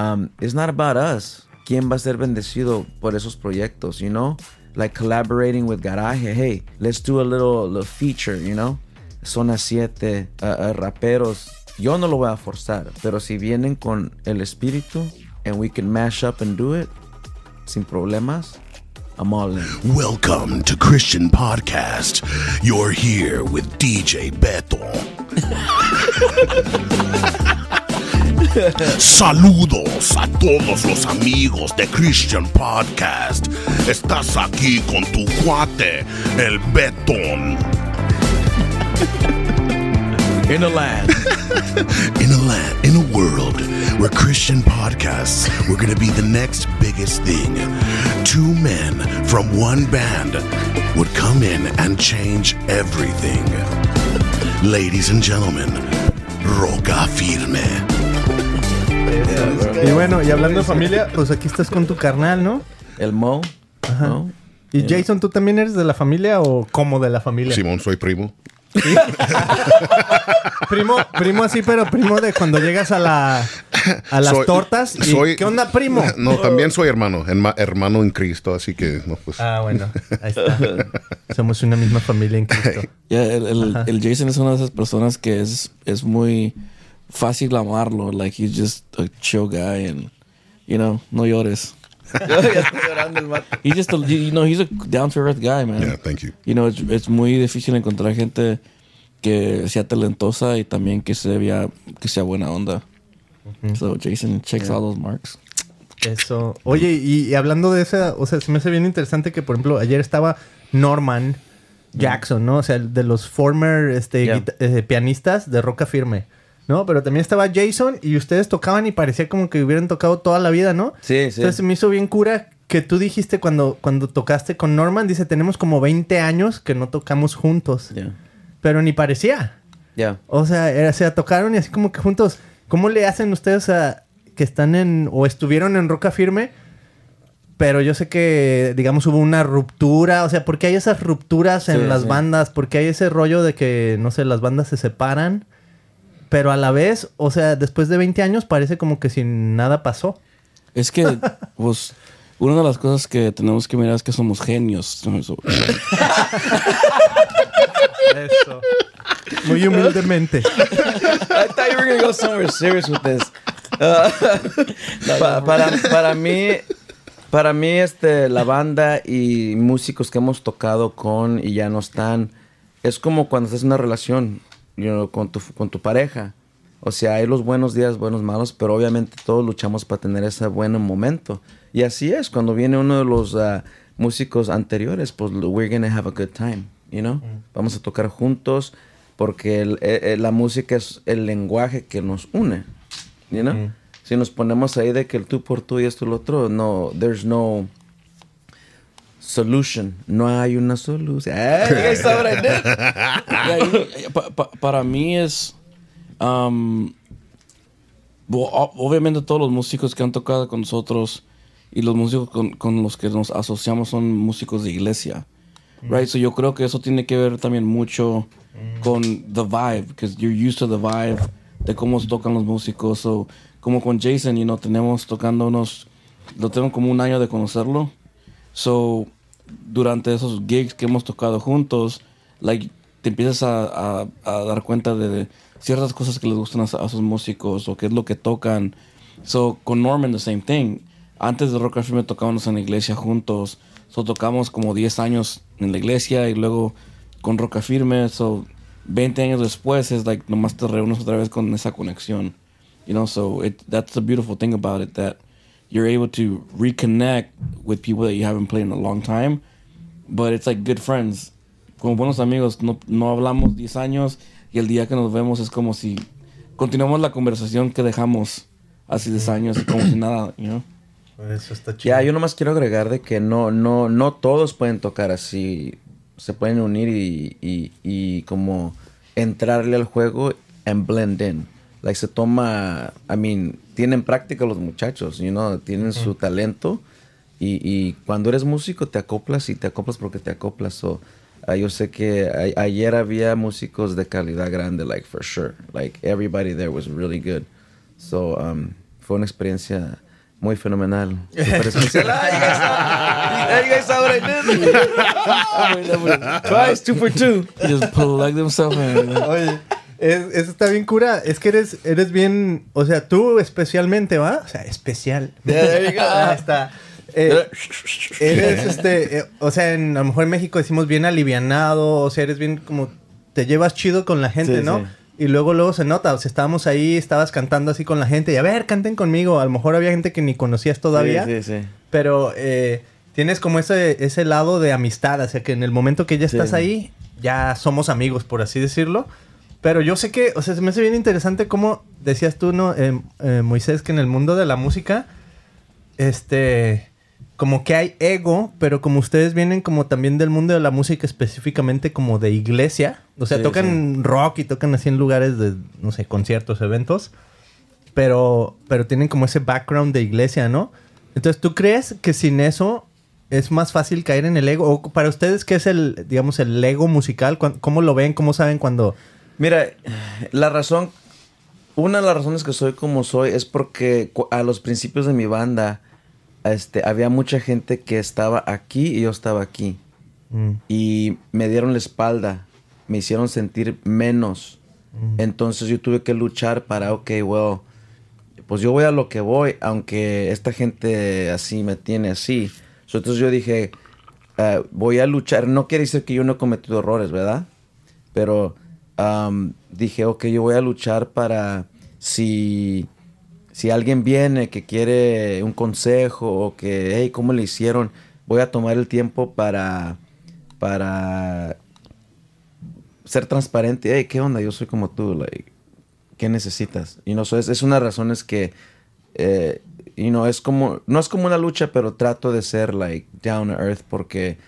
um, it's not about us. ¿Quién va a ser bendecido por esos proyectos, you know? Like collaborating with Garaje. Hey, let's do a little, little feature, you know? Zona 7, uh, uh, raperos. Yo no lo voy a forzar, pero si vienen con el espíritu and we can mash up and do it sin problemas, I'm all in. Welcome to Christian Podcast. You're here with DJ Beto. Saludos a todos los amigos de Christian Podcast. Estás aquí con tu cuate, el Betón. In a land. In a land, in a world where Christian podcasts were going to be the next biggest thing, two men from one band would come in and change everything. Ladies and gentlemen, Roca Firme. Y bueno, y hablando de familia, pues aquí estás con tu carnal, ¿no? El Mo. Mo. Y Jason, ¿tú también eres de la familia o como de la familia? Simón, soy primo. Primo, primo así, pero primo de cuando llegas a la a las Soy- tortas. y, soy- ¿Qué onda, primo? No, también soy hermano, herma- hermano en Cristo, así que no, pues. Ah, bueno, ahí está. Somos una misma familia en Cristo. Ya, el, el, el Jason es una de esas personas que es, es muy fácil amarlo. Like, he's just a chill guy and, you know, no llores. He's just, a, you know, he's a down to earth guy, man. Yeah, thank you. You know, es, es muy difícil encontrar gente que sea talentosa y también que se vea, que sea buena onda. So, Jason checks all those marks. Eso. Oye, y, y hablando de esa, o sea, se me hace bien interesante que, por ejemplo, ayer estaba Norman Jackson, ¿no? O sea, de los former este, Yeah. eh, pianistas de Roca Firme, ¿no? Pero también estaba Jason y ustedes tocaban y parecía como que hubieran tocado toda la vida, ¿no? Sí, sí. Entonces se me hizo bien cura que tú dijiste cuando, cuando tocaste con Norman, dice, tenemos como 20 años que no tocamos juntos. Yeah. Pero ni parecía. Yeah. O sea, era- o sea, tocaron y así como que juntos. ¿Cómo le hacen ustedes a que están en o estuvieron en Roca Firme? Pero yo sé que, digamos, hubo una ruptura. O sea, ¿por qué hay esas rupturas en Sí, las sí. bandas? ¿Por qué hay ese rollo de que, no sé, las bandas se separan? Pero a la vez, o sea, después de 20 años parece como que sin nada pasó. Es que, pues, una de las cosas que tenemos que mirar es que somos genios. So- Eso. Muy humildemente. I thought you were gonna go somewhere serious with this. Uh, pa- para, para mí, para mí, este, la banda y músicos que hemos tocado con y ya no están, es como cuando estás en una relación you know, con, tu, con tu pareja. O sea, hay los buenos días, buenos malos, pero obviamente todos luchamos para tener ese buen momento. Y así es, cuando viene uno de los ah, músicos anteriores, pues we're gonna have a good time, you know? Vamos a tocar juntos porque el- eh, eh, la música es el lenguaje que nos une, you know? Si nos ponemos ahí de que el tú por tú y esto y lo otro, no, there's no solution. No hay una solución. Pa- pa- para mí es. um, obviamente, todos los músicos que han tocado con nosotros y los músicos con, con los que nos asociamos son músicos de iglesia. Right? So yo creo que eso tiene que ver también mucho con the vibe, because you're used to the vibe de cómo tocan los músicos. So, como con Jason, you know, tenemos tocando unos. Lo tengo como un año de conocerlo. So, durante esos gigs que hemos tocado juntos, like, te empiezas a, a- dar cuenta de, de ciertas cosas que les gustan a, a sus músicos o qué es lo que tocan. So, con Norman, the same thing. Antes de Rock and Firme tocábamos en la iglesia juntos. So, tocamos como 10 años en la iglesia y luego con Roca Firme. So, 20 años después es like nomás te reúnes otra vez con esa conexión. You know, so it, that's the beautiful thing about it that you're able to reconnect with people that you haven't played in a long time, but it's like good friends. Como buenos amigos, no, no hablamos 10 años y el día que nos vemos es como si continuamos la conversación que dejamos hace 10 años y como si nada, you know? Eso está chido. Ya, yo nomás quiero agregar de que no, no, no todos pueden tocar así. Se pueden unir y, y, y como entrarle al juego and blend in. Like se toma, I mean, tienen práctica los muchachos, you know, tienen su talento. Y, y cuando eres músico te acoplas y te acoplas porque te acoplas. So, ah, yo sé que a- ayer había músicos de calidad grande, like for sure. Like everybody there was really good. So, um, fue una experiencia muy fenomenal. Súper especial. You guys saw- you guys saw what I did? Twice, two for two. He just plugged himself in. Oye, es- eso está bien cura. Es que eres, eres bien, o sea, tú especialmente, ¿va? O sea, especial. Ahí está. Eh, eres este, eh, o sea, en, a lo mejor en México decimos bien alivianado, o sea, eres bien como te llevas chido con la gente, Sí, ¿no? sí. Y luego luego se nota, o sea, estábamos ahí, estabas cantando así con la gente y a ver, canten conmigo. A lo mejor había gente que ni conocías todavía, Sí, sí, sí. pero eh, tienes como ese, ese lado de amistad, o sea, que en el momento que ya estás ahí, ya somos amigos, por así decirlo. Pero yo sé que, o sea, se me hace bien interesante cómo decías tú, ¿no? Eh, eh, Moisés, que en el mundo de la música, este, como que hay ego, pero como ustedes vienen como también del mundo de la música específicamente como de iglesia, o sea, Sí, tocan rock y tocan así en lugares de, no sé, conciertos, eventos, pero, pero tienen como ese background de iglesia, ¿no? Entonces, ¿tú crees que sin eso es más fácil caer en el ego? O para ustedes, ¿qué es el, digamos, el ego musical? ¿Cuán- ¿Cómo lo ven? ¿Cómo saben cuando... Mira, la razón, una de las razones que soy como soy es porque a los principios de mi banda, este, había mucha gente que estaba aquí y yo estaba aquí. Mm, Y me dieron la espalda, me hicieron sentir menos. Entonces yo tuve que luchar para, ok, well, pues yo voy a lo que voy, aunque esta gente así me tiene así. So, Entonces yo dije, ah, voy a luchar. No quiere decir que yo no he cometido errores, ¿verdad? Pero dije, ok, yo voy a luchar para si, si alguien viene que quiere un consejo o que, hey, ¿cómo le hicieron? Voy a tomar el tiempo para, para ser transparente. Hey, ¿qué onda? Yo soy como tú. Like, ¿Qué necesitas? Y no, so es, es una de las razones que, eh, you know, es como, no es como una lucha, pero trato de ser, like, down earth porque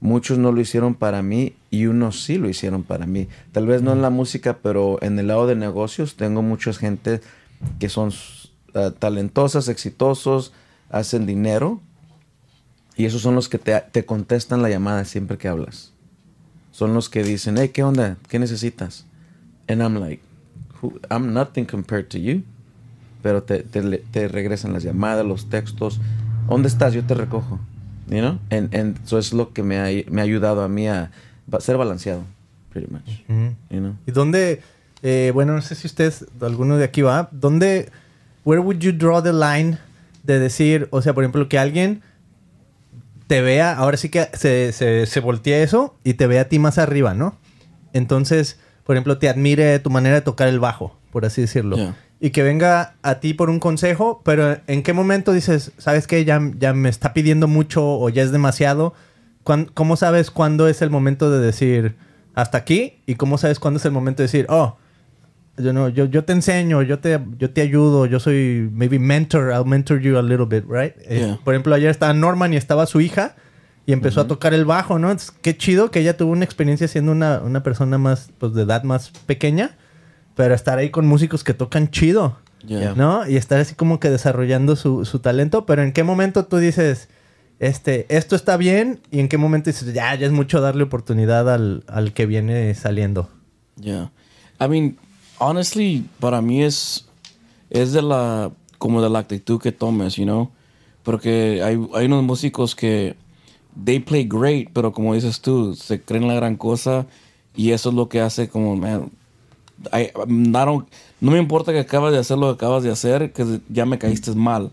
muchos no lo hicieron para mí y unos sí lo hicieron para mí. Tal vez no en la música, pero en el lado de negocios tengo mucha gente que son uh, talentosas, exitosos, hacen dinero y esos son los que te, te contestan la llamada siempre que hablas. Son los que dicen, hey, ¿qué onda? ¿Qué necesitas? And I'm like, "Who- I'm nothing compared to you. Pero te, te, te regresan las llamadas, los textos. ¿Dónde estás? Yo te recojo. You know? And, and eso es lo que me ha, me ha ayudado a mí a ser balanceado. Pretty much. You know? ¿Y dónde, eh, bueno, no sé si ustedes, alguno de aquí va, ¿dónde, where would you draw the line de decir, o sea, por ejemplo, que alguien te vea, ahora sí que se, se, se voltea eso y te ve a ti más arriba, ¿no? Entonces, por ejemplo, te admire tu manera de tocar el bajo, por así decirlo. Yeah. Y que venga a ti por un consejo, pero ¿en qué momento dices, sabes que ya, ya me está pidiendo mucho o ya es demasiado? ¿Cuán- ¿Cómo sabes cuándo es el momento de decir hasta aquí? ¿Y cómo sabes cuándo es el momento de decir, oh, yo, no, yo, yo te enseño, yo te, yo te ayudo, yo soy maybe mentor, I'll mentor you a little bit, right? Eh, Yeah. por ejemplo, ayer estaba Norman y estaba su hija y empezó a tocar el bajo, ¿no? Entonces, qué chido que ella tuvo una experiencia siendo una, una persona más, pues de edad más pequeña, pero estar ahí con músicos que tocan chido, Yeah. ¿no? Y estar así como que desarrollando su, su talento, pero ¿en qué momento tú dices, este, esto está bien? Y en qué momento dices, ya, ya es mucho darle oportunidad al, al que viene saliendo? Yeah. I mean, honestly, para mí es, es de la, como de la actitud que tomes, you know? Porque hay, hay unos músicos que, they play great, pero como dices tú, se creen la gran cosa y eso es lo que hace como, man, I, I don't- no me importa que acabas de hacer lo que acabas de hacer, que ya me caíste mal,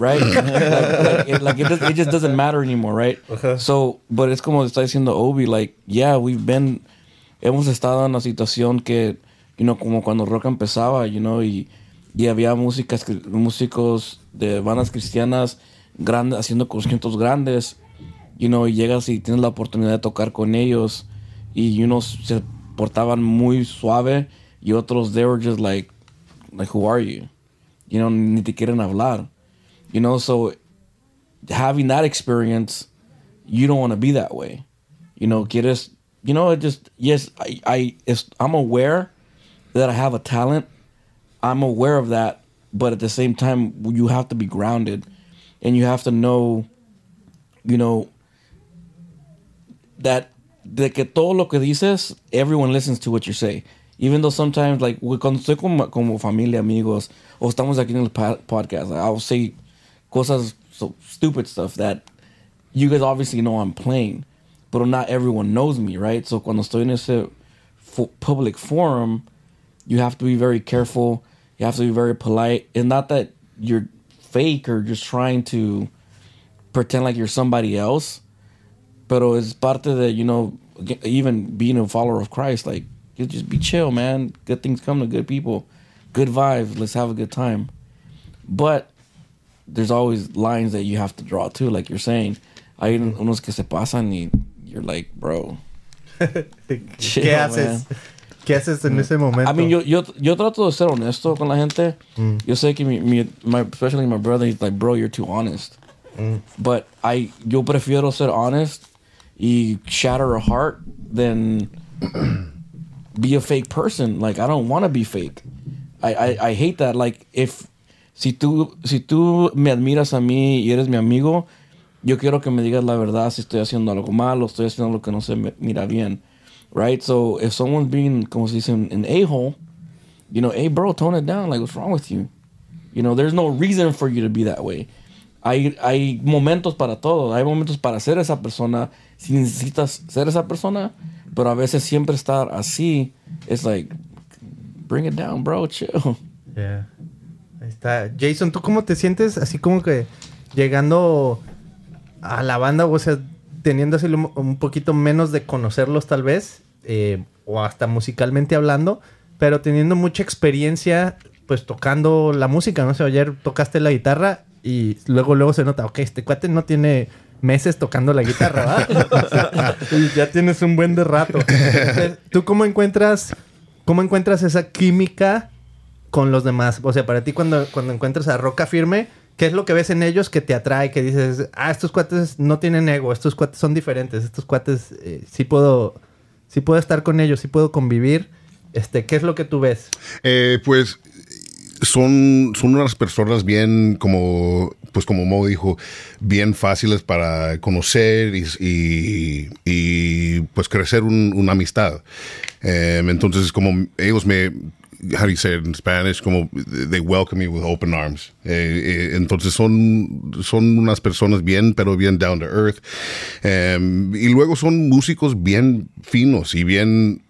right? like, like, it, like, it just, it just doesn't matter anymore, right? So, but es como está diciendo Obi, like, yeah, we've been, hemos estado en una situación que, you know, como cuando rock empezaba, you know, y, y había músicas, músicos de bandas cristianas grandes, haciendo conciertos grandes, you know, y llegas y tienes la oportunidad de tocar con ellos y unos se portaban muy suave y otros they were just like like who are you? You know ni te quieren hablar. You know so having that experience you don't want to be that way. You know quieres you know it just yes I I I'm aware that I have a talent. I'm aware of that but at the same time you have to be grounded and you have to know you know that de que todo lo que dices, everyone listens to what you say. Even though sometimes, like, cuando estoy como, como familia, amigos, o estamos aquí en el podcast, I'll say cosas, so stupid stuff that you guys obviously know I'm playing, but not everyone knows me, right? So cuando estoy en ese fo- public forum, you have to be very careful. You have to be very polite, and not that you're fake or just trying to pretend like you're somebody else, pero es parte de you know even being a follower of Christ. Like you just be chill, man. Good things come to good people. Good vibes. Let's have a good time. But there's always lines that you have to draw too, like you're saying. Hay unos que se pasan y you're like, bro. chill, ¿Qué haces? man. ¿Qué haces en ese momento? I mean, yo, yo, yo trato de ser honesto con la gente. Mm. Yo sé que mi, mi, my, especially my brother, he's like, bro, you're too honest. Mm. But I, yo prefiero ser honest y shatter a heart than be a fake person. Like, I don't want to be fake. I, I, I hate that. Like, if, si tú, si tú me admiras a mí y eres mi amigo, yo quiero que me digas la verdad si estoy haciendo algo malo, estoy haciendo algo que no se me mira bien. Right? So if someone's being, como se dice, an a-hole, you know, hey, bro, tone it down. Like, what's wrong with you? You know, there's no reason for you to be that way. Hay, hay momentos para todo. Hay momentos para ser esa persona si necesitas ser esa persona, pero a veces siempre estar así, it's like, bring it down, bro, chill. Yeah. Ahí está. Jason, ¿tú cómo te sientes así como que llegando a la banda, o sea, teniendo así un poquito menos de conocerlos tal vez, eh, o hasta musicalmente hablando, pero teniendo mucha experiencia pues tocando la música, ¿no? O ayer tocaste la guitarra y luego luego se nota, ok, este cuate no tiene meses tocando la guitarra, ¿verdad? y ya tienes un buen de rato. Entonces, ¿Tú cómo encuentras, cómo encuentras esa química con los demás? O sea, para ti cuando, cuando encuentras a Roca Firme, ¿qué es lo que ves en ellos que te atrae? Que dices, ah, estos cuates no tienen ego, estos cuates son diferentes, estos cuates eh, sí puedo, sí puedo estar con ellos, sí puedo convivir. Este, ¿qué es lo que tú ves? Eh, pues son, son unas personas bien, como, pues como Mo dijo, bien fáciles para conocer y, y- y, pues crecer un- una amistad. Eh, entonces, como ellos me, how do you say it in Spanish? Como they welcome me with open arms. Eh, eh, entonces son, son unas personas bien, pero bien down to earth. Eh, y luego son músicos bien finos y bien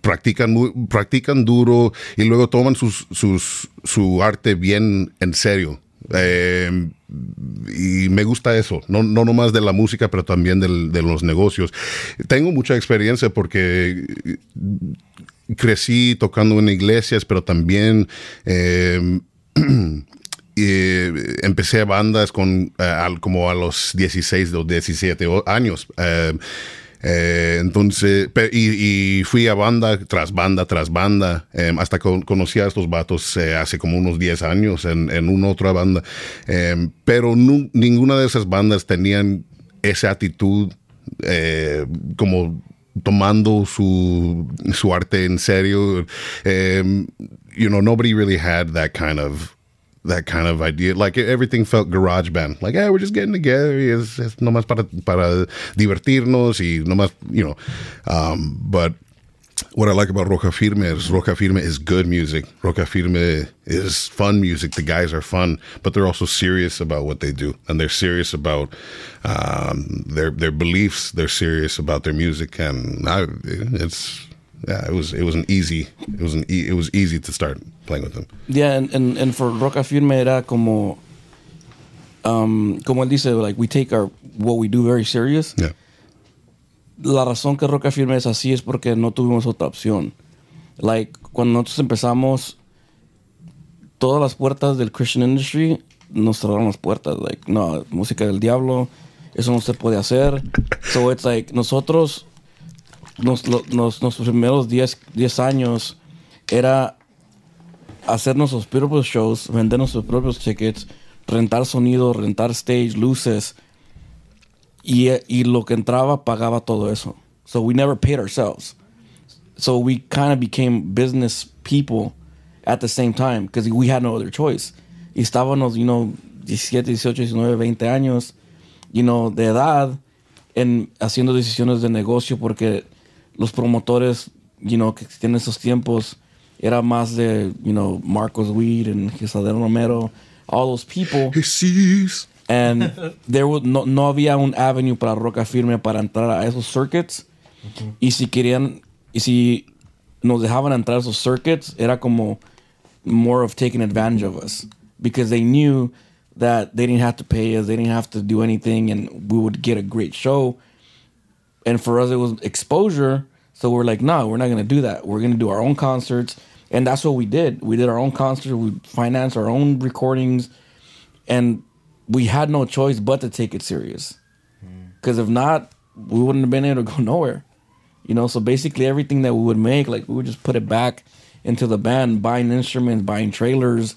practican, practican duro y luego toman su arte bien en serio. Eh, y me gusta eso, no, no nomás de la música, pero también de los negocios. Tengo mucha experiencia porque crecí tocando en iglesias, pero también eh, eh, empecé bandas con eh, como a los 16 o 17 o- años. Eh, entonces, y, fui a banda tras banda tras banda, eh, hasta que conocí a estos vatos eh, hace como unos 10 años en, en una otra banda. Eh, pero ninguna de esas bandas tenían esa actitud eh, como tomando su, su arte en serio. Um, you know, nobody really had that kind of that kind of idea. Like everything felt garage band. Like, yeah, we're just getting together. Es, es nomás para, para divertirnos y nomás, you know. Um, but what I like about Roca Firme is Roca Firme is good music. Roca Firme is fun music. The guys are fun, but they're also serious about what they do, and they're serious about um, their their beliefs. They're serious about their music, and I, it's yeah, it was it was an easy it was an e- it was easy to start playing with them. Yeah, and, and, and for Roca Firme era como, um, como él dice, like, we take our, what we do very serious. Yeah. La razón que Roca Firme es así es porque no tuvimos otra opción. Like, cuando nosotros empezamos, todas las puertas del Christian industry nos cerraron las puertas. Like, no, música del diablo, eso no se puede hacer. So it's like, nosotros, nos, lo- nos, nuestros primeros 10 10 años era hacer nuestros propios shows, vender nuestros propios tickets, rentar sonido, rentar stage, luces. Y, y lo que entraba pagaba todo eso. So we never paid ourselves. So we kind of became business people at the same time because we had no other choice. Y estábamos, you know, 17, 18, 19, 20 años, you know, de edad en haciendo decisiones de negocio porque los promotores, you know, que tienen esos tiempos era más de, you know, Marcos Weed and Gisadero Romero, all those people. Jesús. And there was no, no había un avenue para Roca Firme para entrar a esos circuits. Y si querían, y si nos dejaban entrar a esos circuits, era como more of taking advantage of us. Because they knew that they didn't have to pay us, they didn't have to do anything, and we would get a great show. And for us, it was exposure. So we're like, no, we're not going to do that. We're going to do our own concerts. And that's what we did. We did our own concerts. We financed our own recordings. And we had no choice but to take it serious. Hmm. Because if not, we wouldn't have been able to go nowhere. You know, so basically everything that we would make, like we would just put it back into the band, buying instruments, buying trailers,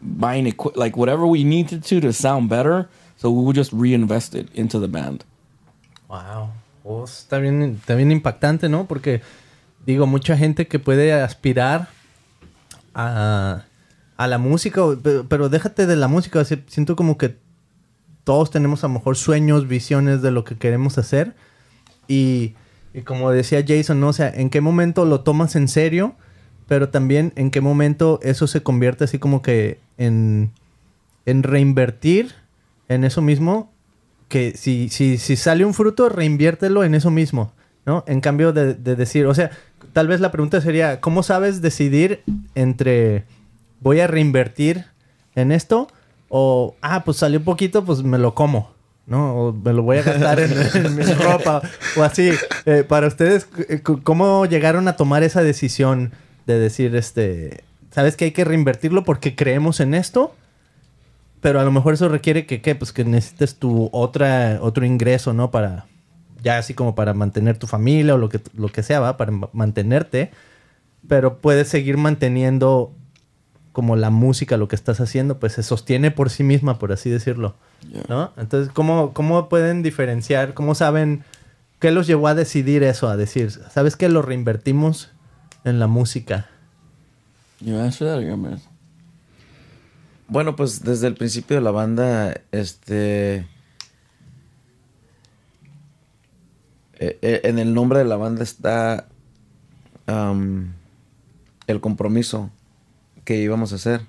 buying equi- like whatever we needed to to sound better. So we would just reinvest it into the band. Wow. Oh, está bien, impactante, ¿no? Porque digo, mucha gente que puede aspirar a, a la música, pero, déjate de la música, siento como que todos tenemos a lo mejor sueños, visiones de lo que queremos hacer. Y, y como decía Jason, ¿no? O sea, ¿en qué momento lo tomas en serio? Pero también en qué momento eso se convierte así como que en, en reinvertir en eso mismo. Que si, si, si sale un fruto, reinviértelo en eso mismo, ¿no? En cambio de, de decir, o sea, tal vez la pregunta sería, ¿cómo sabes decidir entre voy a reinvertir en esto o, ah, pues salió poquito, pues me lo como, ¿no? O me lo voy a gastar en, en mi ropa o así. Eh, para ustedes, eh, ¿cómo llegaron a tomar esa decisión de decir, este, sabes que hay que reinvertirlo porque creemos en esto? Pero a lo mejor eso requiere que, ¿qué? Pues que necesites tu otra, otro ingreso, ¿no? Para, ya así como para mantener tu familia o lo que, lo que sea, ¿va? Para ma- mantenerte. Pero puedes seguir manteniendo como la música, lo que estás haciendo, pues se sostiene por sí misma, por así decirlo. ¿No? Entonces, ¿cómo, ¿cómo pueden diferenciar? ¿Cómo saben qué los llevó a decidir eso? A decir, ¿sabes que lo reinvertimos en la música? You answer that me to- Bueno, pues desde el principio de la banda, este... eh, eh, en el nombre de la banda está el compromiso que íbamos a hacer.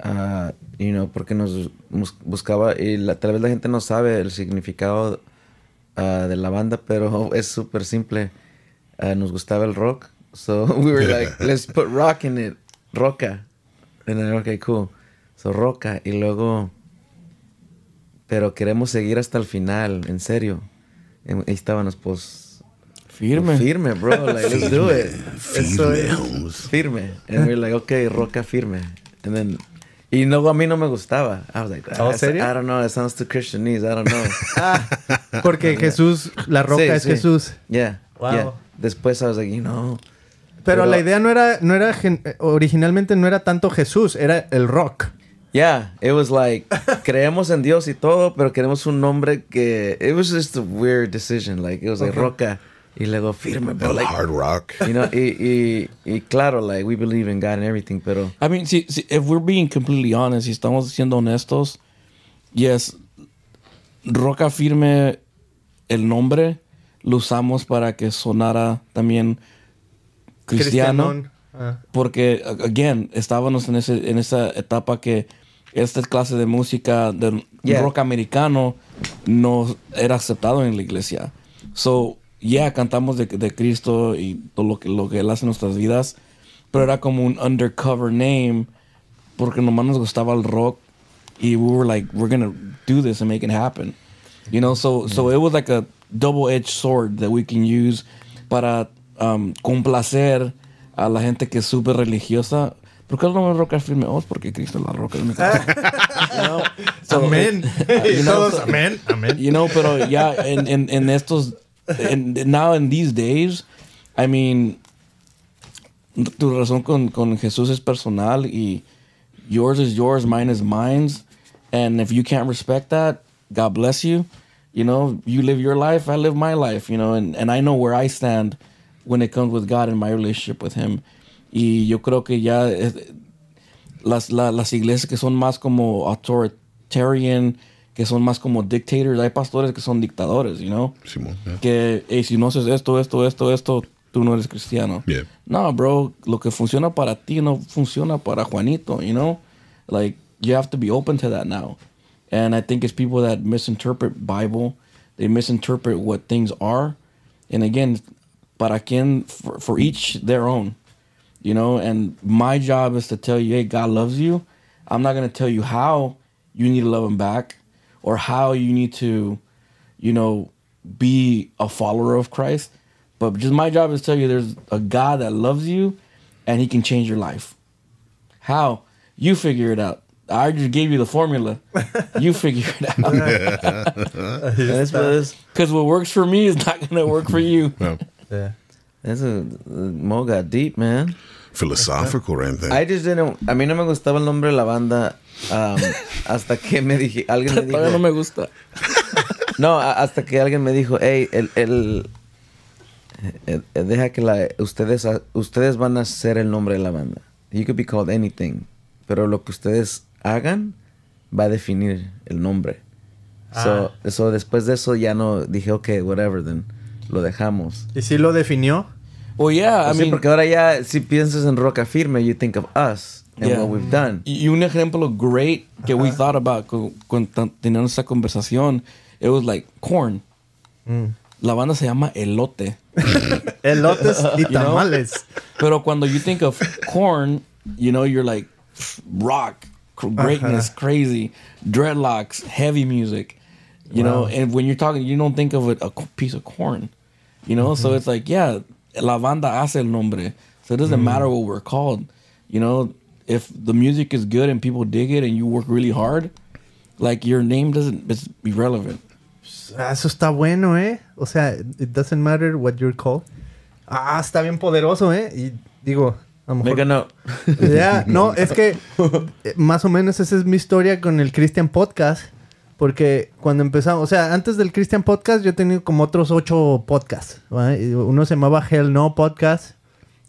Ah, you know, porque nos bus- buscaba, y la- tal vez la gente no sabe el significado ah, de la banda, pero es súper simple. Ah, nos gustaba el rock, so we were like, let's put rock in it, roca. And then, okay, cool. So roca, y luego, pero queremos seguir hasta el final, en serio. Ahí estábamos, pues, Firme. firme, bro, like, let's do it. Eso es. Firmes. Firme. And we're like, okay, roca firme. And then, y luego a mí no me gustaba. I was like, ah, ¿Oh, it's- serio? I don't know, it sounds too Christianese, I don't know. Ah, porque Jesús, la roca Sí, es sí. Jesús. Yeah, Wow. yeah. Después I was like, you know. Pero, Pero- la idea no era, no era originalmente no era tanto Jesús, era el rock. Yeah, it was like, creemos en Dios y todo, pero queremos un nombre que, it was just a weird decision. Like, it was like Okay. roca y luego firme, but El like, hard rock. you know, y, y, y claro, like, we believe in God and everything, pero I mean, see, see, if we're being completely honest, si estamos siendo honestos, yes, Roca Firme, el nombre, lo usamos para que sonara también cristiano. Cristianón. Ah. Porque, again, estábamos en, ese, en esa etapa que esta clase de música de Yeah. rock americano no era aceptado en la iglesia. So, yeah, cantamos de, de Cristo y todo lo que, lo que Él hace en nuestras vidas, pero era como un undercover name porque nomás nos gustaba el rock y we were like, we're gonna do this and make it happen. You know, so, so it was like a double-edged sword that we can use para um, complacer a la gente que es súper religiosa. ¿Por qué el nombre roca firme? Oh, porque Cristo es la roca. es mi casa. You know? So, Amén. Eh, you know, todos, so- amén, amén. You know, pero ya en, en, en estos, en, now in these days, I mean, tu razón con, con Jesús es personal y yours is yours, mine is mine. And if you can't respect that, God bless you. You know, you live your life, I live my life, you know, and, and I know where I stand when it comes with God and my relationship with Him. Y yo creo que ya es- las, la- las iglesias que son más como authoritarian, que son más como dictators, hay pastores que son dictadores, you know? Simón, yeah. Que hey, si no haces esto, esto, esto, esto, tú no eres cristiano. Yeah. No, bro, lo que funciona para ti no funciona para Juanito, you know? Like, you have to be open to that now. And I think it's people that misinterpret Bible, they misinterpret what things are. And again, para quien, for, for each their own, you know? And my job is to tell you, hey, God loves you. I'm not going to tell you how you need to love him back or how you need to, you know, be a follower of Christ. But just my job is to tell you there's a God that loves you and he can change your life. How? You figure it out. I just gave you the formula. You figure it out. That's, that's, Because what works for me is not going to work for you. No. Yeah. That's a, Mo got deep, man. Philosophical or anything. I just didn't. A mí no me gustaba el nombre de la banda um, hasta que me dije. Alguien me Todavía no dijo. me gusta. No, a- hasta que alguien me dijo, hey, el, el, eh, eh, deja que la, ustedes, ustedes van a ser el nombre de la banda. You could be called anything, pero lo que ustedes hagan va a definir el nombre. So, so después de eso ya no dije, ok, whatever, then lo dejamos. ¿Y si lo definió? Well, yeah, I sí, mean, porque ahora ya si piensas en Roca Firme, you think of us and Yeah. what we've done. Y y un ejemplo great que we thought about tan- teníamos esa conversación, it was like corn. La banda se llama Elote. Elotes y You know? tamales. Pero cuando you think of corn, you know, you're like rock, greatness, crazy, dreadlocks, heavy music. You know, and when you're talking, you don't think of it a piece of corn. You know, so it's like, yeah, la banda hace el nombre. So it doesn't matter what we're called. You know, if the music is good and people dig it and you work really hard, like your name doesn't, it's irrelevant. Ah, Eso está bueno, ¿eh? O sea, it doesn't matter what you're called. Ah, está bien poderoso, ¿eh? Y digo, a lo mejor... Make a note. Ya, no, es que eh, más o menos esa es mi historia con el Christian Podcast. Porque cuando empezamos, o sea, antes del Christian Podcast yo he tenido como otros ocho podcasts. Uno se llamaba Hell No Podcast.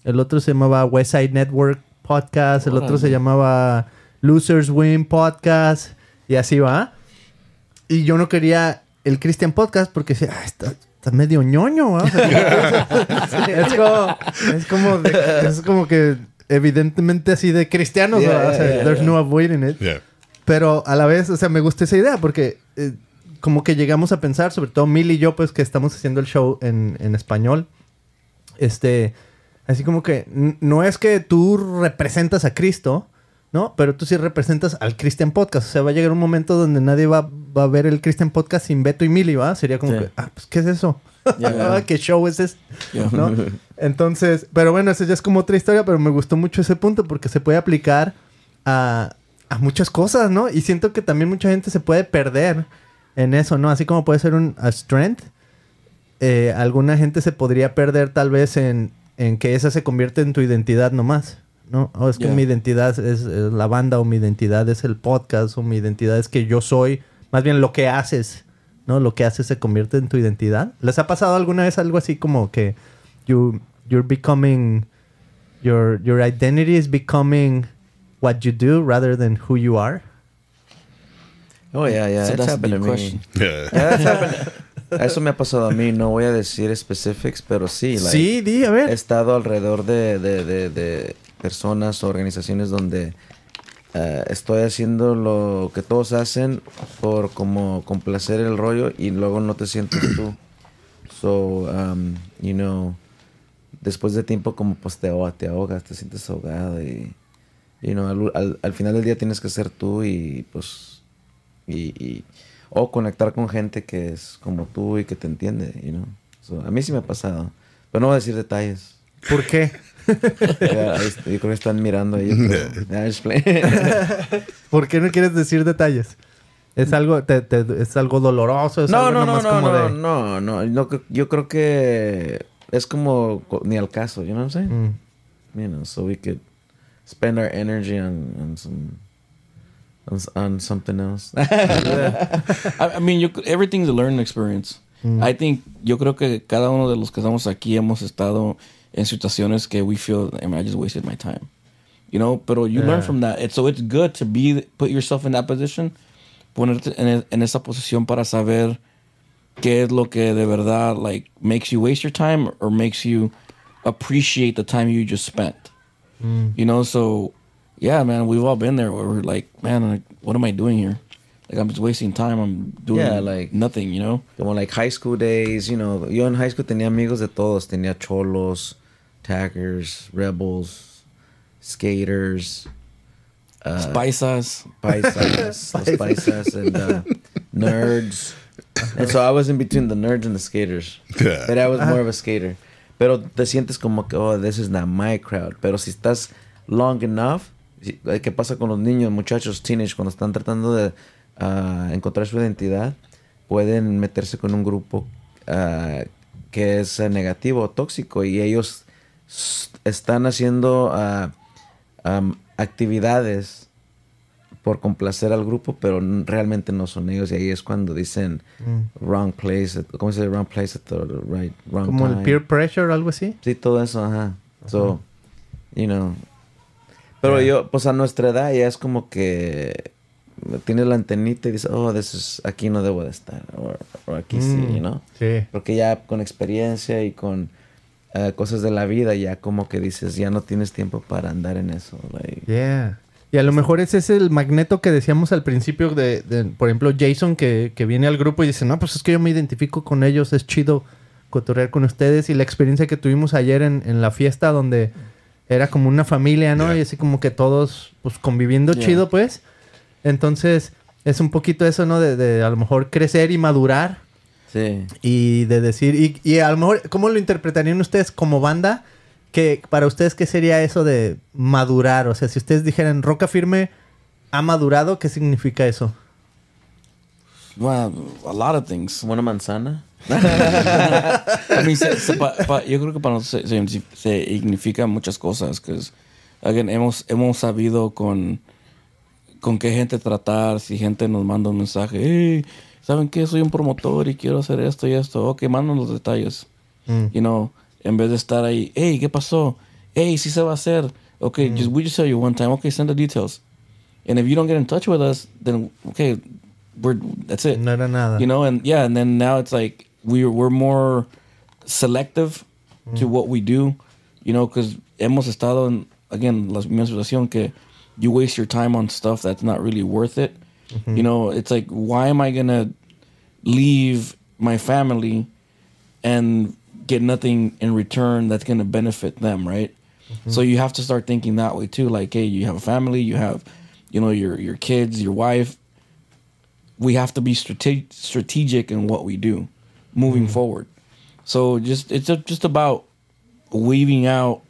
El otro se llamaba West Side Network Podcast. El otro se llamaba Losers Win Podcast. Y así va. Y yo no quería el Christian Podcast porque decía, "Ah, está, está medio ñoño. ¿va? O sea, es, como, es, como de- es como que evidentemente así de cristianos. Yeah, ¿va? O sea, yeah, yeah, there's yeah. no avoiding it. Yeah. Pero a la vez, o sea, me gusta esa idea porque eh, como que llegamos a pensar, sobre todo Mil y yo, pues que estamos haciendo el show en, en español. Este, así como que no es que tú representas a Cristo, ¿no? Pero tú sí representas al Christian Podcast. O sea, va a llegar un momento donde nadie va, va a ver el Christian Podcast sin Beto y Mili, ¿va? Sería como Sí. que, ah, pues, ¿qué es eso? Ya. ¿Qué show es ese? Yeah. ¿no? Entonces, pero bueno, eso ya es como otra historia, pero me gustó mucho ese punto porque se puede aplicar a, a muchas cosas, ¿no? Y siento que también mucha gente se puede perder en eso, ¿no? Así como puede ser un a strength, eh, alguna gente se podría perder tal vez en, en que esa se convierte en tu identidad nomás, ¿no? O es que Yeah. mi identidad es, es la banda o mi identidad es el podcast o mi identidad es que yo soy, más bien lo que haces, ¿no? Lo que haces se convierte en tu identidad. ¿Les ha pasado alguna vez algo así como que you, you're becoming, your, your identity is becoming what you do rather than who you are? Oh, yeah, yeah. So that's a happened big to me. question. Yeah. Yeah, that's happened. Eso me ha pasado a mí. No voy a decir specifics, pero sí. like, sí, di, a He ver. estado alrededor de, de, de, de personas o organizaciones donde eh, estoy haciendo lo que todos hacen por como complacer el rollo y luego no te sientes tú. So, um, you know, después de tiempo como pues te, ahogas, te ahogas, te sientes ahogado y, you know, al, al- al final del día tienes que ser tú y pues, y, y- o conectar con gente que es como tú y que te entiende, you know. So, a mí sí me ha pasado, pero no voy a decir detalles. ¿Por qué? Ya, yo creo que están mirando ahí. ¿Por qué no quieres decir detalles? ¿Es algo, te- te- es algo doloroso? ¿Es no, algo no, no, no, como no, de- no, no, no, Yo creo que es como co- ni al caso, you know what I'm saying? Mm. You know, so we could spend our energy on, on some on, on something else. I, I mean, yo, everything's a learning experience. Mm. I think, yo creo que cada uno de los que estamos aquí hemos estado en situaciones que we feel, I mean, I just wasted my time. You know, pero you learn from that. It's, so it's good to be, put yourself in that position, ponerte en, en esa posición para saber qué es lo que de verdad, like, makes you waste your time or makes you appreciate the time you just spent. Mm. You know, so yeah, man, we've all been there where we're like, man, like, what am I doing here? Like I'm just wasting time. I'm doing Yeah, like- nothing. You know. Como like high school days, you know. Yo en high school tenía amigos de todos. Tenía cholos, taggers, rebels, skaters, Spices. paisas, los paisas, and uh, nerds. And so I was in between the nerds and the skaters. Yeah. But I was uh-huh. more of a skater. Pero te sientes como que, oh, this is not my crowd. Pero si estás long enough, eh, ¿qué pasa con los niños, muchachos, teenage, cuando están tratando de ah, encontrar su identidad? Pueden meterse con un grupo ah, que es eh, negativo o tóxico y ellos están haciendo am, actividades por complacer al grupo, pero realmente no son ellos. Y ahí es cuando dicen wrong place, ¿cómo se dice? Wrong place at the right, wrong Como el peer pressure o algo así. Sí, todo eso, ajá. So, you know. Pero yo, pues a nuestra edad ya es como que tienes la antenita y dices, oh, this is- aquí no debo de estar. O, aquí sí, Mm, know. Sí. Porque ya con experiencia y con eh, cosas de la vida, ya como que dices, ya no tienes tiempo para andar en eso. like. Yeah. Y a lo mejor ese es el magneto que decíamos al principio de, de, por ejemplo, Jason que, que viene al grupo y dice, no, pues es que yo me identifico con ellos, es chido cotorrear con ustedes. Y la experiencia que tuvimos ayer en, en la fiesta donde era como una familia, ¿no? Yeah. Y así como que todos, pues conviviendo Yeah. chido, pues. Entonces, es un poquito eso, ¿no? De, de a lo mejor crecer y madurar Sí. y de decir, y, y a lo mejor, ¿cómo lo interpretarían ustedes como banda? Que para ustedes, ¿qué sería eso de madurar? O sea, si ustedes dijeran, Roca Firme ha madurado, ¿qué significa eso? Well, a lot of things. Como una manzana. I mean, se- se- pa- pa- yo creo que para nosotros se, se- se significa muchas cosas. Que again, hemos, hemos sabido con, con qué gente tratar. Si gente nos manda un mensaje, hey, ¿saben qué? Soy un promotor y quiero hacer esto y esto. Ok, mandan los detalles. You know, en vez de estar ahí, hey, ¿qué pasó? Hey, sí se va a hacer. Okay, mm. just, we just tell you one time. Okay, send the details. And if you don't get in touch with us, then okay, we're that's it. No no, nada. You know, and yeah, and then now it's like we're we're more selective to mm. what we do, you know, because hemos estado en again la misma situación que you waste your time on stuff that's not really worth it. Mm-hmm. You know, it's like why am I gonna leave my family and get nothing in return that's gonna benefit them, right? Mm-hmm. So you have to start thinking that way too. Like, hey, you have a family, you have, you know, your your kids, your wife, we have to be strate- strategic in what we do moving mm-hmm. forward. So just it's just about weaving out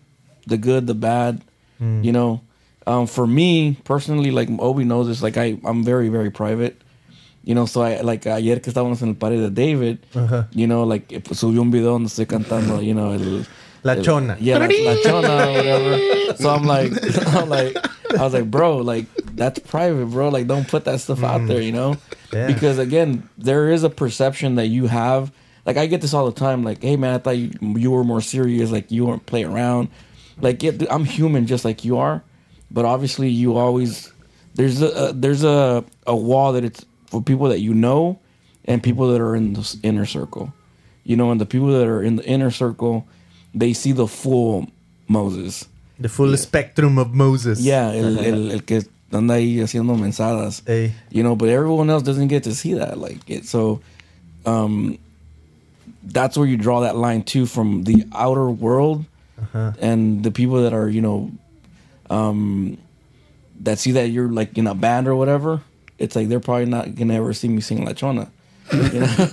the good, the bad. Mm. You know, um, for me personally, like Obi knows this. Like I, I'm very very private. You know, so I like ayer que estábamos en el party de David. Ajá. You know, like eh, subió un video donde estoy cantando. You know, el, La chona. Yeah, la, la chona, or whatever. So I'm like, I'm like, I was like, bro, like that's private, bro. Like, don't put that stuff out there, you know? Yeah. Because again, there is a perception that you have. Like, I get this all the time. Like, hey, man, I thought you, you were more serious. Like, you weren't playing around. Like, yeah, dude, I'm human just like you are, but obviously, you always there's a, a there's a a wall that it's for people that you know and people that are in the inner circle. You know, and the people that are in the inner circle, they see the full Moses. The full spectrum of Moses. Yeah, el, el, el que anda ahí haciendo mensadas. Ey. You know, but everyone else doesn't get to see that. Like it, so, um, that's where you draw that line too from the outer world and the people that are you know, um, that see that you're like in a band or whatever. It's like they're probably not gonna ever see me sing La Chona. You know?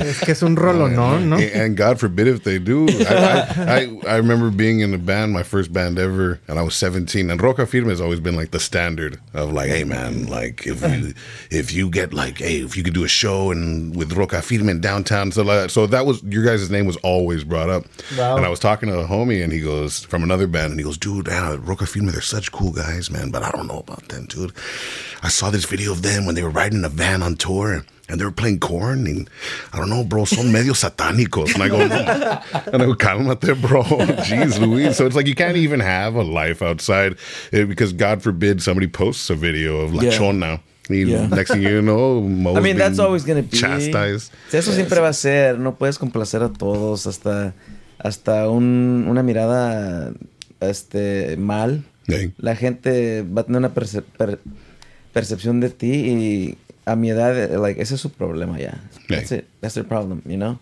Es que es un rolo, ¿no? ¿no? And- And God forbid if they do. I, I, I, I remember being in a band, my first band ever, and I was 17. And Roca Firme has always been like the standard of like, hey man, like if you, if you get like, hey, if you could do a show and with Roca Firme in downtown, so like, so that was your guys' name was always brought up. Wow. And I was talking to a homie, and he goes from another band, and he goes, dude, man, Roca Firme, they're such cool guys, man, but I don't know about them, dude. I saw this video of them when they were riding in a van on tour. And they were playing corn, and I don't know, bro, son medio satánicos. And I go, no. and I go, cálmate, bro. Jeez Louise. So it's like you can't even have a life outside eh, because God forbid somebody posts a video of La Yeah. Chona. Y Yeah. Next thing you know, Mo's I mean, that's always going to be. chastised. Eso siempre va a ser. No puedes complacer a todos. Hasta hasta un- una mirada este mal. La gente va a tener una perce- per- percepción de ti y a mi edad, like, ese es su problema ya. Sí. That's it. That's their problem, you know?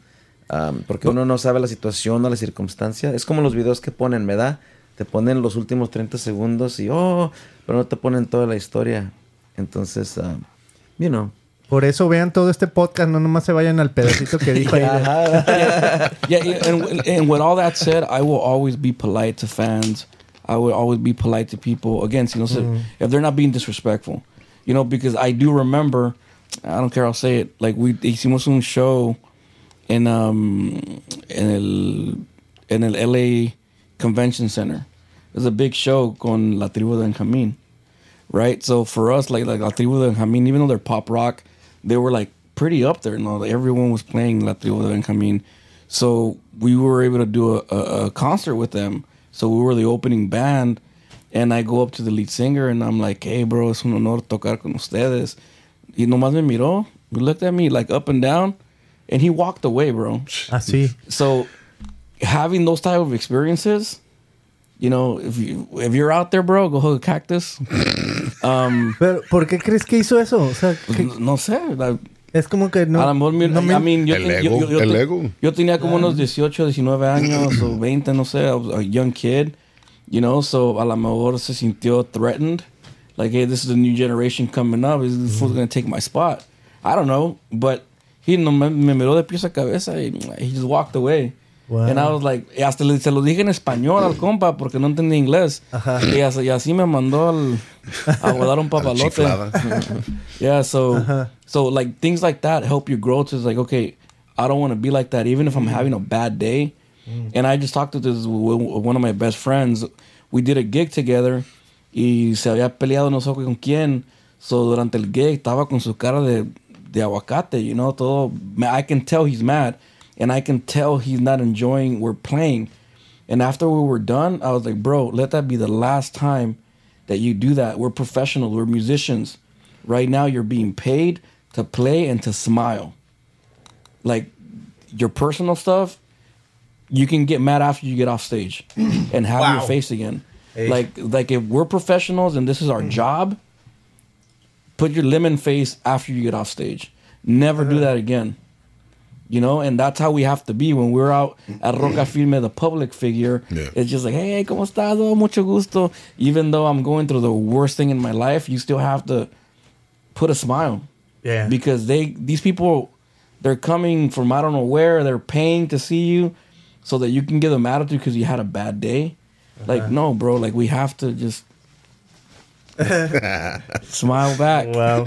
Um, porque uno no sabe la situación o la circunstancia. Es como los videos que ponen, ¿verdad? Te ponen los últimos 30 segundos y, oh, pero no te ponen toda la historia. Entonces, um, you know. Por eso vean todo este podcast, no nomás se vayan al pedacito que dijo Ajá. yeah, yeah, and, and with all that said, I will always be polite to fans. I will always be polite to people. Again, you know, so if they're not being disrespectful, you know, because I do remember, I don't care, I'll say it. Like we hicimos un show in um in el in el LA Convention Center. It was a big show con La Tribu de Benjamín right? So for us, like like La Tribu de Benjamín, even though they're pop rock, they were like pretty up there. You know, everyone was playing La Tribu de Benjamín, so we were able to do a, a, a concert with them. So we were the opening band, and I go up to the lead singer and I'm like, "Hey, bro, es un honor tocar con ustedes." Y nomás me miró, he looked at me like up and down, and he walked away, bro. I see. So having those type of experiences, you know, if you if you're out there, bro, go hug a cactus. Um, Pero, ¿por qué crees que hizo eso? O sea, pues, que- no- no sé. like, es como que no. a lo mejor, mi- no me- I mean, yo, El te- ego, yo- yo- yo el te- ego. yo tenía como unos 18, 19 años o 20, no sé, I was a young kid, you know, so a lo mejor se sintió threatened. Like, hey, this is a new generation coming up. Is this fool's gonna take my spot? I don't know, but he no, me, me miró de pies a cabeza y he just walked away. Wow. And I was like, hasta le, se lo dije en español al compa porque no entendía inglés. Ajá. Y, así, y así me mandó al, a guardar un papalote. Yeah, so so like things like that help you grow to like okay, I don't want to be like that even if I'm having a bad day. Mm. And I just talked to this one of my best friends. We did a gig together y se había peleado no sé con quién. So durante el gig estaba con su cara de de aguacate, you know, todo I can tell he's mad and I can tell he's not enjoying we're playing. And after we were done, I was like, bro, let that be the last time that you do that. We're professionals, we're musicians. Right now, you're being paid to play and to smile. Like your personal stuff, you can get mad after you get off stage and have your face again. Like, like if we're professionals and this is our mm. job, put your lemon face after you get off stage. Never do uh-huh. that again you know, and that's how we have to be when we're out at Roca mm-hmm. Firme, the public figure. Yeah. It's just like, hey, ¿cómo estás? Oh, mucho gusto. Even though I'm going through the worst thing in my life, you still have to put a smile. Yeah. Because they, these people, they're coming from I don't know where, they're paying to see you so that you can give them attitude because you had a bad day. Like, no, bro, like we have to just smile back. Wow.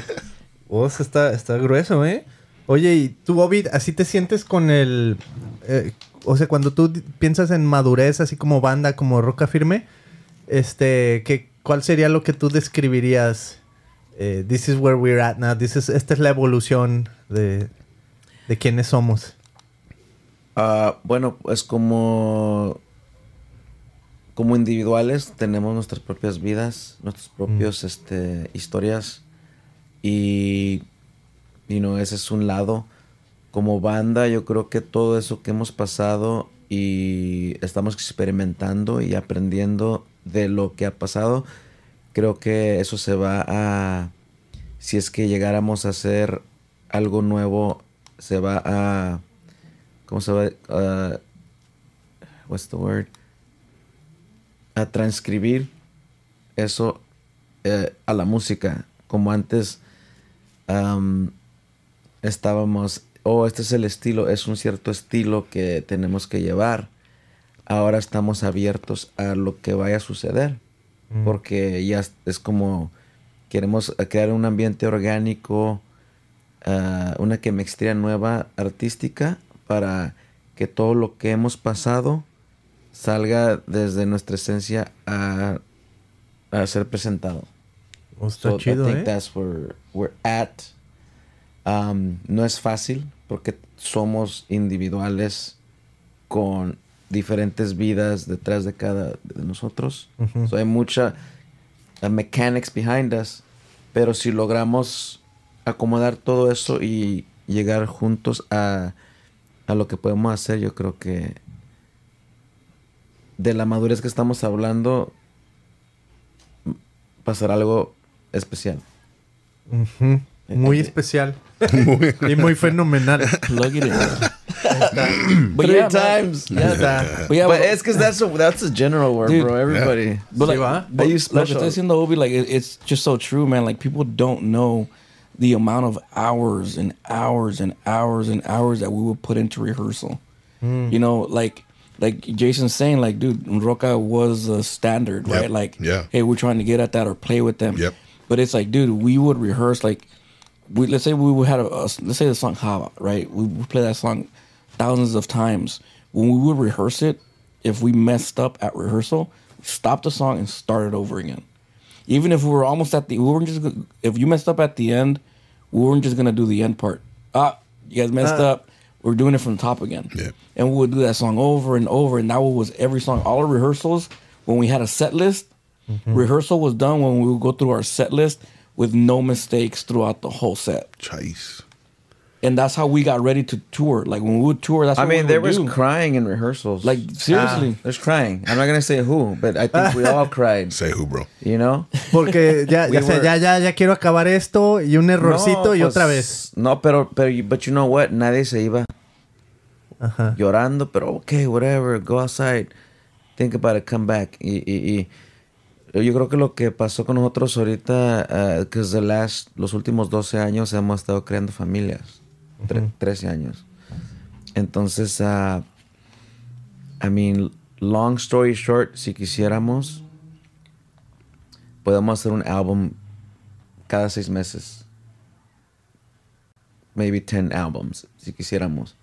Vos está, está grueso, ¿eh? Oye, y tú, Bobby, ¿así te sientes con el... eh, o sea, cuando tú piensas en madurez, así como banda, como roca firme, este, ¿qué, ¿cuál sería lo que tú describirías? Eh, this is where we're at now. This is, esta es la evolución de, de quiénes somos. Ah, bueno, pues como, como individuales tenemos nuestras propias vidas, nuestras propias este, historias y, you know, ese es un lado. Como banda yo creo que todo eso que hemos pasado y estamos experimentando y aprendiendo de lo que ha pasado, creo que eso se va a, si es que llegáramos a hacer algo nuevo, se va a... ¿cómo se va? Uh, what's the word? A transcribir eso eh, a la música. Como antes am, estábamos, oh, este es el estilo, es un cierto estilo que tenemos que llevar. Ahora estamos abiertos a lo que vaya a suceder. Porque ya es, como queremos crear un ambiente orgánico, ah, una quimestría nueva artística para que todo lo que hemos pasado salga desde nuestra esencia a, a ser presentado. Oh, está So, chido, I think ¿eh? that's where we're at. Um, no es fácil porque somos individuales con diferentes vidas detrás de cada de nosotros. So, hay mucha uh, mechanics behind us, pero si logramos acomodar todo eso y llegar juntos a, a lo que podemos hacer, yo creo que de la madurez que estamos hablando, pasará algo especial. Ujú. Muy especial. y muy fenomenal. Plug it in. but Three yeah, man. times. Yeah, that. But yeah, but but- it's because that's a, that's a general word, Dude. bro. Everybody. But like, Sí, va. but Are you like special? estoy diciendo Obi, like it, it's just so true, man. Like people don't know the amount of hours and hours and hours and hours that we would put into rehearsal. Hmm. You know, like like Jason's saying, like, dude, Roca was a standard, Yep. right? Like, Yeah. hey, we're trying to get at that or play with them. Yep. But it's like, dude, we would rehearse like, we let's say we would had a, a let's say the song Hava, right? We would play that song thousands of times. When we would rehearse it, if we messed up at rehearsal, stop the song and start it over again. Even if we were almost at the, we weren't just if you messed up at the end, we weren't just gonna do the end part. Ah, you guys messed up. We're doing it from the top again. Yeah. And we would do that song over and over, and that was every song. All our rehearsals when we had a set list, rehearsal was done when we would go through our set list with no mistakes throughout the whole set. Chase. And that's how we got ready to tour. Like when we would tour, that's I what mean, we there would was do. crying in rehearsals. Like, seriously. Ah, there's crying. I'm not gonna say who, but I think we all cried. Say who, bro. You know. Porque ya, We ya, were- ya, ya, ya quiero acabar esto y un errorcito y pues, otra vez. No, pero, pero, but you know what? Nadie se iba Ajá. llorando, pero okay, whatever, go outside, think about it, come back. Y, y, y yo creo que lo que pasó con nosotros ahorita, que es the last, los últimos 12 años hemos estado creando familias, Tre- 13 años. Entonces, ah, I mean, long story short, si quisiéramos, podemos hacer un álbum cada seis meses. Maybe 10 albums, si quisiéramos.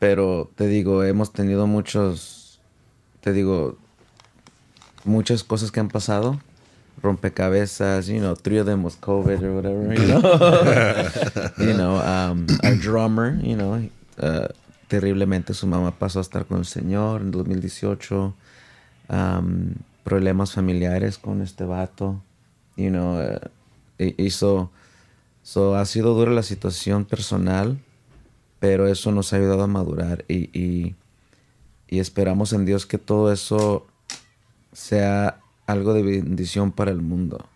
Pero te digo, hemos tenido muchos, te digo, muchas cosas que han pasado. Rompecabezas, you know, them was COVID or whatever, you know. you know, um, drummer, you know, uh, terriblemente su mamá pasó a estar con el Señor en 2018. Um, problemas familiares con este vato, you know, uh, hi- hizo, so ha sido dura la situación personal, pero eso nos ha ayudado a madurar y esperamos en Dios que todo eso sea algo de bendición para el mundo.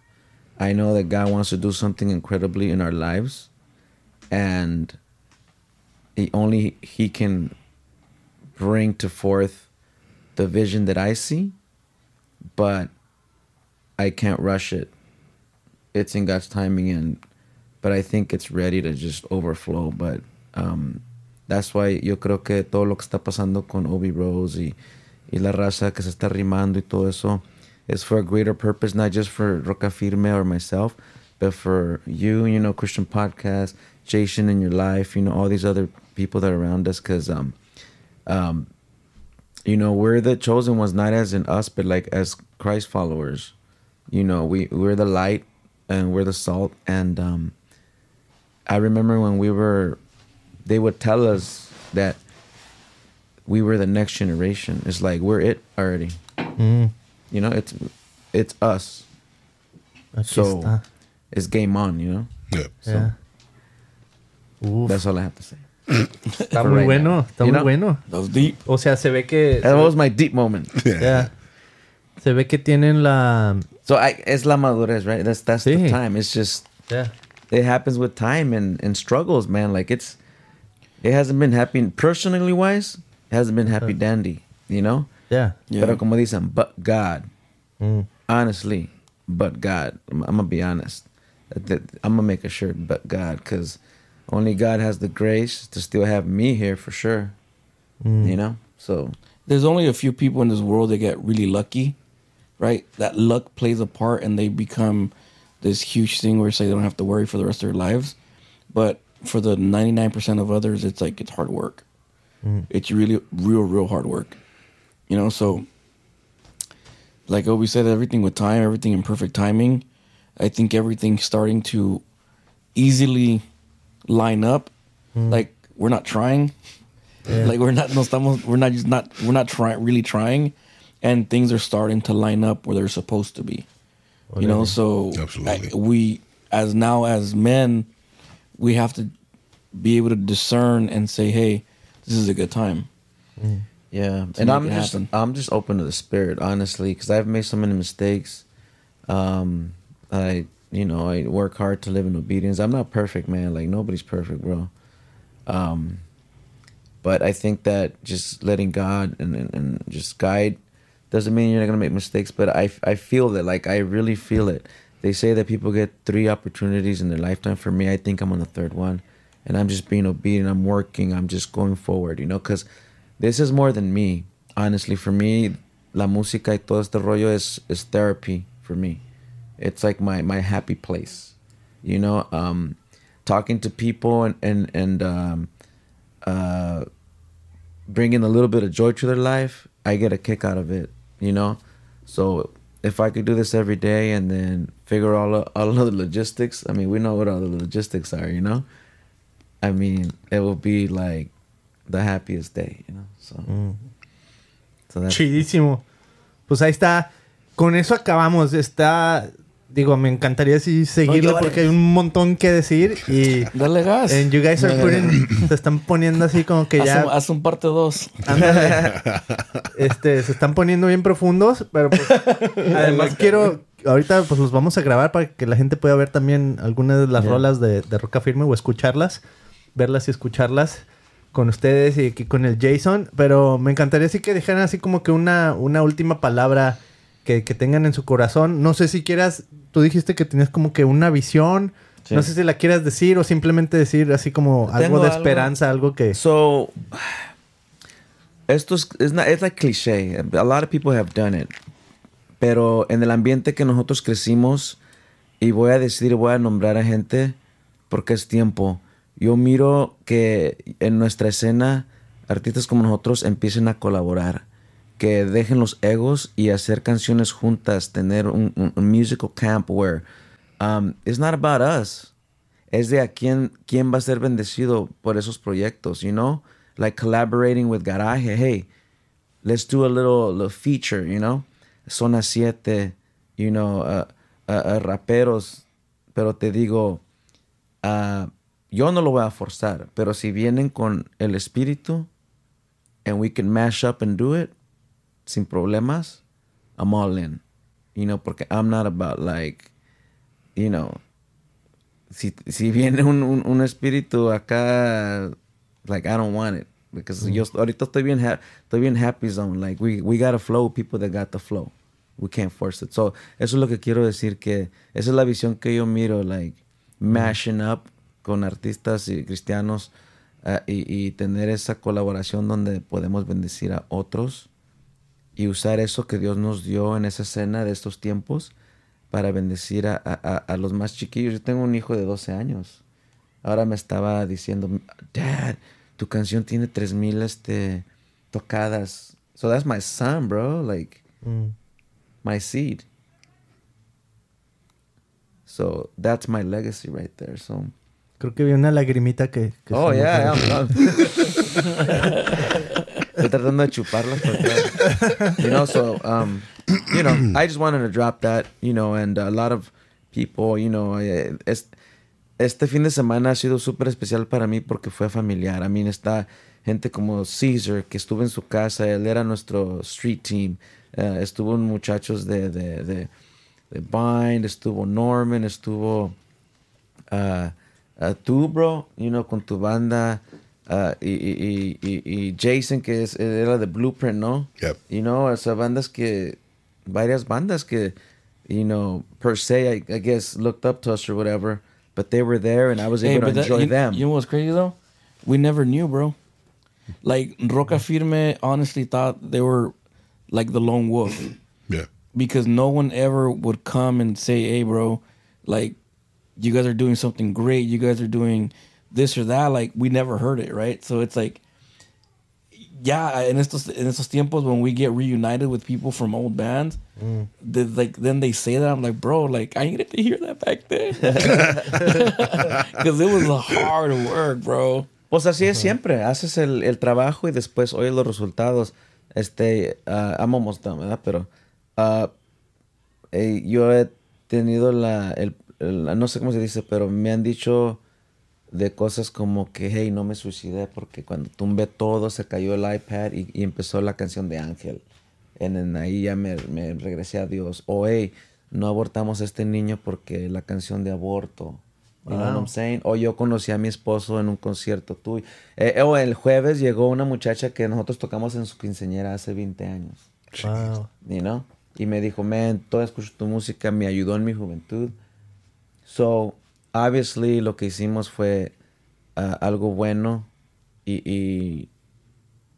I know that God wants to do something incredibly in our lives and he, only he can bring to forth the vision that I see, but I can't rush it. It's in God's timing and but I think it's ready to just overflow. But um, that's why yo creo que todo lo que está pasando con Obi Rose y, y la raza que se está rimando y todo eso is for a greater purpose, not just for Roca Firme or myself, but for you, you know, Christian Podcast, Jason in your life, you know, all these other people that are around us, because um, um, you know, we're the chosen ones, not as in us, but like as Christ followers. You know, we we're the light and we're the salt. And um, I remember when we were, they would tell us that we were the next generation. It's like we're it already. You know, it's it's us. Aquí So está. it's game on. You know, Yeah. Yeah. Uf, that's all I have to say. está for muy right bueno, now. está You muy know? bueno. That was deep. O sea, se ve que... That was my deep moment. ya. Se ve que tienen la... So I, it's la madurez, right? That's that's the time. It's just ya. it happens with time and, and struggles, man. Like it's it hasn't been happy personally wise, it hasn't been happy dandy, you know? Ya. Yeah. Pero como dicen, but God. Mm. Honestly, but God. I'm, I'm gonna be honest. That- that- I'm gonna make a shirt, but God, because only God has the grace to still have me here for sure. Mm. You know? So There's only a few people in this world that get really lucky, right? That luck plays a part and they become this huge thing where say they don't have to worry for the rest of their lives. But for the 99% of others, it's like it's hard work. It's really, real, real hard work. You know, so like we said, everything with time, everything in perfect timing. I think everything's starting to easily line up. Hmm. Like we're not trying. Like we're not no estamos we're not just not we're not trying really trying and things are starting to line up where they're supposed to be. You know, so Absolutely. I- we as now as men we have to be able to discern and say, "Hey, this is a good time." Hmm. Yeah, and I'm just happen. I'm just open to the spirit, honestly, because I've made so many mistakes. Um, I you know I work hard to live in obedience. I'm not perfect, man. Like nobody's perfect, bro. Um, but I think that just letting God and, and, and just guide doesn't mean you're not gonna make mistakes. But I I feel that like I really feel it. They say that people get three opportunities in their lifetime. For me, I think I'm on the third one, and I'm just being obedient. I'm working. I'm just going forward. You know, because this is more than me. Honestly, for me, la música y todo este rollo is is therapy for me. It's like my my happy place. You know, um, talking to people and and and um, uh, bringing a little bit of joy to their life, I get a kick out of it. You know, so if I could do this every day and then figure all of, all of the logistics, I mean, we know what all the logistics are. You know, I mean, it will be like the happiest day. You know, so so that's Chidísimo. Pues ahí está. Con eso acabamos. Está. Digo, me encantaría así seguirlo porque hay un montón que decir. Y. Dale gas. En You Guys Are Putting. se están poniendo así como que haz, ya. un, haz un parte 2. Ándale. Este, se están poniendo bien profundos, pero pues, además quiero, ahorita pues los vamos a grabar para que la gente pueda ver también algunas de las rolas de, de Roca Firme o escucharlas, verlas y escucharlas con ustedes y aquí con el Jason, pero me encantaría así que dejaran así como que una, una última palabra que, que tengan en su corazón. No sé si quieras, tú dijiste que tenías como que una visión. Sí. No sé si la quieras decir o simplemente decir así como algo Tengo de esperanza, algo que... So, esto es, es, not, it's like cliché. A lot of people have done it. Pero en el ambiente que nosotros crecimos, y voy a decir, voy a nombrar a gente porque es tiempo. Yo miro que en nuestra escena, artistas como nosotros empiecen a colaborar. Que dejen los egos y hacer canciones juntas, tener un, musical camp where um, it's not about us es de a quién, quién va a ser bendecido por esos proyectos, you know? Like collaborating with Garaje, hey, let's do a little, little feature, you know? Zona 7, you know, uh, uh, uh, raperos, pero te digo, ah, yo no lo voy a forzar, pero si vienen con el espíritu and we can mash up and do it sin problemas, I'm all in, you know, porque I'm not about like, you know, si, si viene un, un, un espíritu acá, like, I don't want it. Because yo ahorita estoy bien, estoy bien happy zone. Like, we, we got to flow people that got the flow. We can't force it. So, eso es lo que quiero decir, que esa es la visión que yo miro, like, mashing up con artistas y cristianos ah, y, y tener esa colaboración donde podemos bendecir a otros y usar eso que Dios nos dio en esa escena de estos tiempos para bendecir a, a- a- a los más chiquillos. Yo tengo un hijo de 12 años. Ahora me estaba diciendo, Dad, tu canción tiene 3000 este, tocadas. So that's my son, bro. Like, Mm. my seed. So that's my legacy right there. So, Creo que vi una lagrimita que... que oh. I'm, I'm- Estoy tratando de chuparlas. porque- you know, so, um, you know, I just wanted to drop that, you know, and a lot of people, you know, eh, es- este fin de semana ha sido súper especial para mí porque fue familiar. I mean, está gente como Caesar, que estuvo en su casa, él era nuestro street team. Eh, estuvo muchachos de, de, de, de Bind, estuvo Norman, estuvo uh, uh, tú, bro, you know, con tu banda. uh, y, y, y, y- y Jason, que es, era de Blueprint, ¿no? Yep. You know, o sea, bandas que, varias bandas que, you know, per se, I, I guess, looked up to us or whatever, but they were there and I was able to that- enjoy you, them. You know what's crazy though? We never knew, bro. Like Roca Firme honestly thought they were like the lone wolf Yeah. because no one ever would come and say, "Hey, bro, like you guys are doing something great. You guys are doing this or that." Like we never heard it, right? So it's like, yeah, in estos in estos tiempos when we get reunited with people from old bands, they, like then they say that I'm like, bro, like I needed to hear that back then because it was a hard work, bro. Pues así es siempre, haces el, el trabajo y después oyes los resultados. Este, ah, I'm almost done, ¿verdad? Pero ah, eh, yo he tenido la, el, el- no sé cómo se dice, pero me han dicho de cosas como que, hey, no me suicidé porque cuando tumbé todo se cayó el iPad y, y empezó la canción de Ángel. En, en ahí ya me, me regresé a Dios. O, hey, no abortamos a este niño porque la canción de aborto. You know what I'm saying? O yo conocí a mi esposo en un concierto tuyo. Eh, o el jueves llegó una muchacha que nosotros tocamos en su quinceañera hace 20 años. Wow. You know? Y me dijo, man, todo escucho tu música, me ayudó en mi juventud. So, obviously, lo que hicimos fue ah, algo bueno. Y, y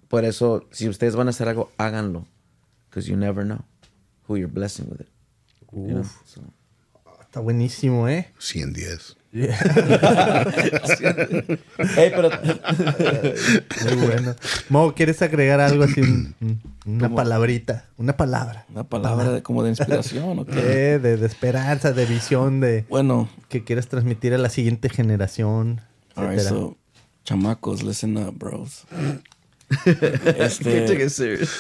por eso, si ustedes van a hacer algo, háganlo. Because you never know who you're blessing with it. You know? So- Está buenísimo, ¿eh? 110. Hey, pero Muy bueno. Mo, ¿quieres agregar algo así? Un- un- una palabrita. Una palabra. Una palabra de- como de inspiración, ¿o qué? Eh, de, de esperanza, de visión, de Bueno, que quieres transmitir a la siguiente generación. alright, so, chamacos, listen up, bros. este, it serious.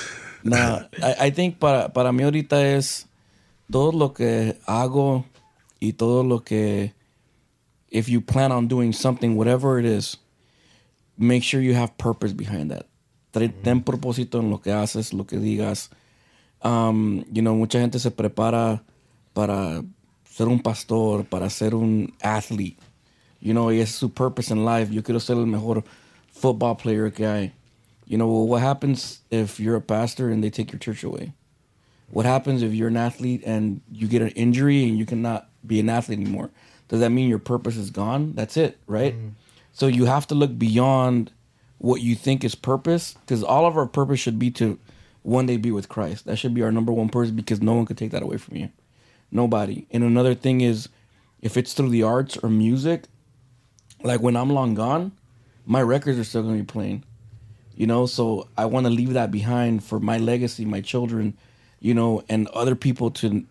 nah, I, I think para, para mí ahorita es todo lo que hago y todo lo que, if you plan on doing something, whatever it is, make sure you have purpose behind that. Tre- Ten propósito en lo que haces, lo que digas. Um, you know, mucha gente se prepara para ser un pastor, para ser un athlete. You know, y ese es su purpose in life. Yo quiero ser el mejor football player que hay. You know, well, what happens if you're a pastor and they take your church away? What happens if you're an athlete and you get an injury and you cannot be an athlete anymore? Does that mean your purpose is gone? That's it, right? Mm-hmm. So you have to look beyond what you think is purpose because all of our purpose should be to one day be with Christ. That should be our number one purpose because no one could take that away from you. Nobody. And another thing is if it's through the arts or music, like when I'm long gone, my records are still going to be playing you know so i want to leave that behind for my legacy my children you know and other people to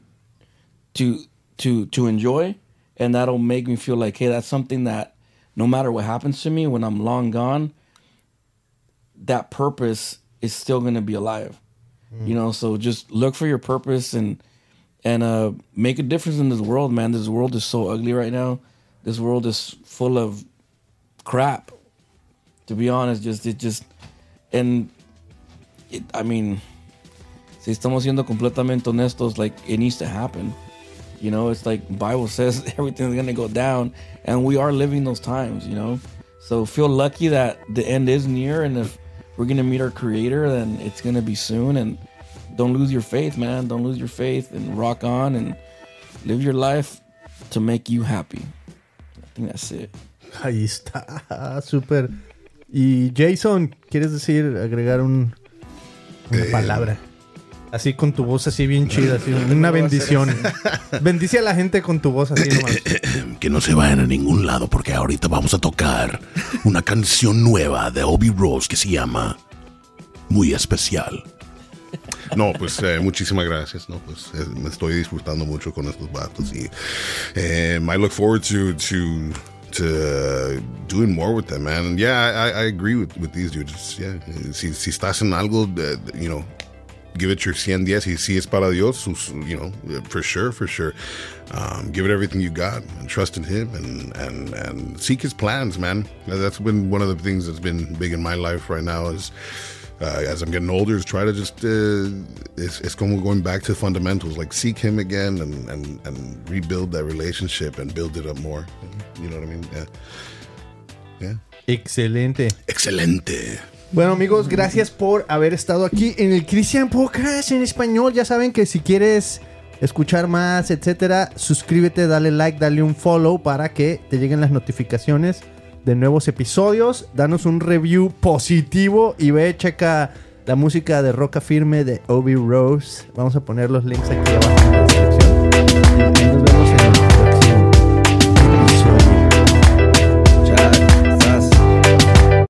to to to enjoy and that'll make me feel like hey that's something that no matter what happens to me when i'm long gone that purpose is still going to be alive. You know so just look for your purpose and and uh make a difference in this world man. This world is so ugly right now. This world is full of crap to be honest. Just it just and it, i mean si estamos siendo completamente honestos like it needs to happen you know it's like bible says everything's gonna go down and we are living those times you know? So feel lucky that the end is near and if we're gonna meet our creator then it's gonna be soon. And don't lose your faith man. Don't lose your faith and rock on and live your life to make you happy. I think that's it. Ahí está, súper. Y Jason, ¿quieres decir, agregar un, una Eh, palabra? Así con tu voz así bien chida, así, una bendición. Bendice a la gente con tu voz así nomás. Que no se vayan a ningún lado porque ahorita vamos a tocar una canción nueva de Obi Rose que se llama Muy Especial. No, pues eh, muchísimas gracias. No, pues eh, me estoy disfrutando mucho con estos vatos y eh, I look forward to to to uh, doing more with them, man. And yeah, I, I agree with with these dudes. Yeah, si, si estás en algo, uh, you know, give it your 110. Y si es para Dios, you know, for sure, for sure. Um, give it everything you got and trust in Him and and and seek His plans, man. That's been one of the things that's been big in my life right now. Is uh, as I'm getting older, is try to just uh, it's, it's going going back to fundamentals, like seek Him again and and and rebuild that relationship and build it up more. You know what I mean? Yeah. Yeah. Excelente. Excelente. Bueno amigos, gracias por haber estado aquí en el Christian Podcast en español. Ya saben que si quieres escuchar más, etcétera, suscríbete, dale like, dale un follow para que te lleguen las notificaciones de nuevos episodios. Danos un review positivo y ve, checa la música de Roca Firme de Obi Rose. Vamos a poner los links aquí abajo en la descripción. Y nos vemos en el